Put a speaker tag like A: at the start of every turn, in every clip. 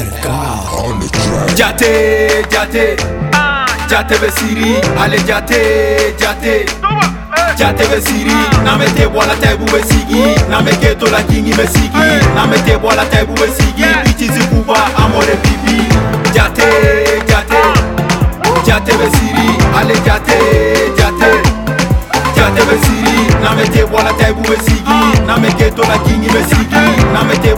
A: RK on the track.
B: Jate, jate, jate be siri, ale jate, jate. Jate siri, na me te taibu be sigi, na me keto la kingi be sigi, na me te taibu be sigi, bichi amore bibi. Jate, jate, jate be siri, ale jate, jate. Jate be siri, na me te taibu be sigi, na me keto la kingi sigi, na me te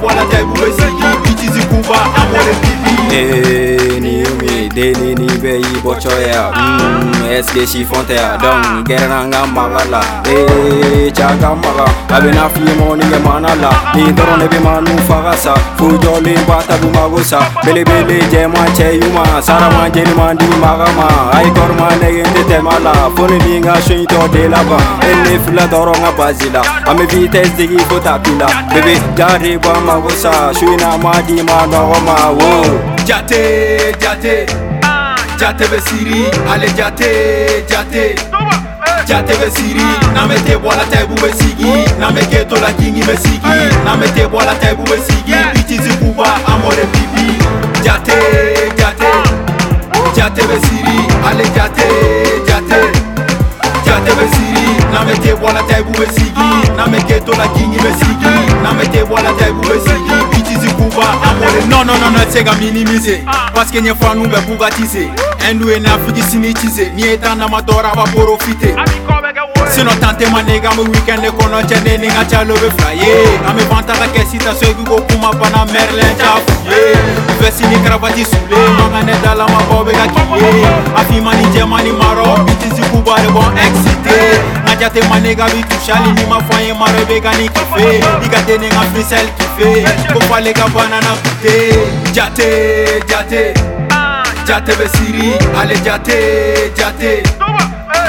B: bibi.
C: Eh, ni umi deni ni be yi bocho ya mm, eske shi fonte ya don gerna nga magala eh chaga maga abena fi mo ni ge manala ni doro ne be manu fagasa fu joli bata bu magusa bele bele je ma che yuma sara ma je ni mandi maga ma ai kor ma ne ge te mala fone ni nga shin to de la ba elle fila doro nga bazila ame vitesse digi fo tapila bebe jari ba magusa shuina ma di ma no ma wo
B: Jate, jate. Jate besiri, ale jate, jate. Jate besiri, name te bwala taibu besigi Name keto la kingi besigi Name te bwala taibu besigi Bichi zikuba amore bibi. Jate, jate. Jate besiri, ale jate, jate. Jate besiri, name te bwala taibu besigi Name keto la kingi besigi Name te bwala taibu besigi Non, non, non, non, c'est qu'à minimiser. Parce que n'y fa nous be bougatise. Endoué n'a figi sinitise. Ni état n'a ma dora va profiter. Sinon tante ma nega me weekend kono chene ni nga chalo be flyer. Ame vanta ka kesi ta so ego kuma bana merlin ta fuye. Vesti ni kravati sule. Manga ne dala ma bobe ka kiye. Afi mani jemani maro. Biti ziku bare bon exit. Jate manega bitushali ah. ni mafanye marobeka nikife Nikatene ah. nga freestyle kife Kofale kabana na kute Jate, jate ah. Jate besiri, eh. uh. eh. ale jate, jate.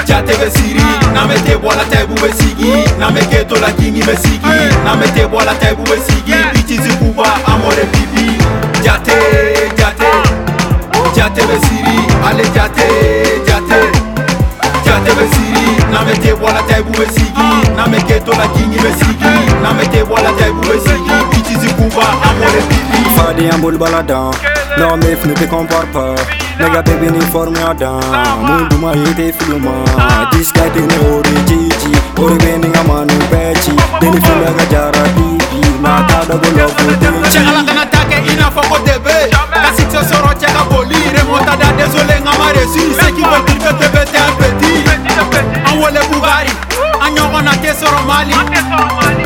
B: Jate besiri, name te boala taibu besigi Name keto la kingi besigi Name te boala taibu besigi Bichizi kuba amore bibi Jate, jate Jate besiri, ale jate, jate. Jate besiri nametebwala taibu esiki. Nameketola kingi besiki nametebwala taibu esiki. Itizikuba amolepili
C: fadi ambulbalada lome fnuke comporpa Nega baby ni form ya da Mundu ma yete filma This guy tene ori chichi Ori beni nga manu pechi Deni filma ga jara pipi Na kada go love you
B: tɛ sɔrɔ Mali.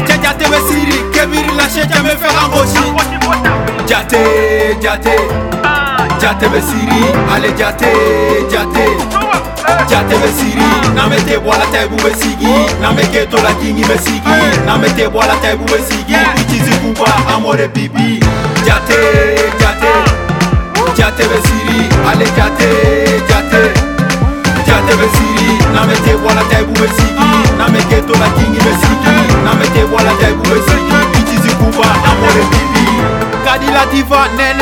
B: Cɛ jate bɛ siri Kebiri la sɛ jɛ me fɛ ka gosi Jate jate Jate bɛ siri Ale jate jate Jate bɛ siri Na me te bɔ la taibu bɛ sigi. Na me keto la kingi bɛ sigi. Na me te bɔ la taibu bɛ sigi. Bichi zikuba amore bibi. Jate jate Jate bɛ siri Ale jate jate Jate bɛ siri Na me te bɔ la taibu bɛ sigi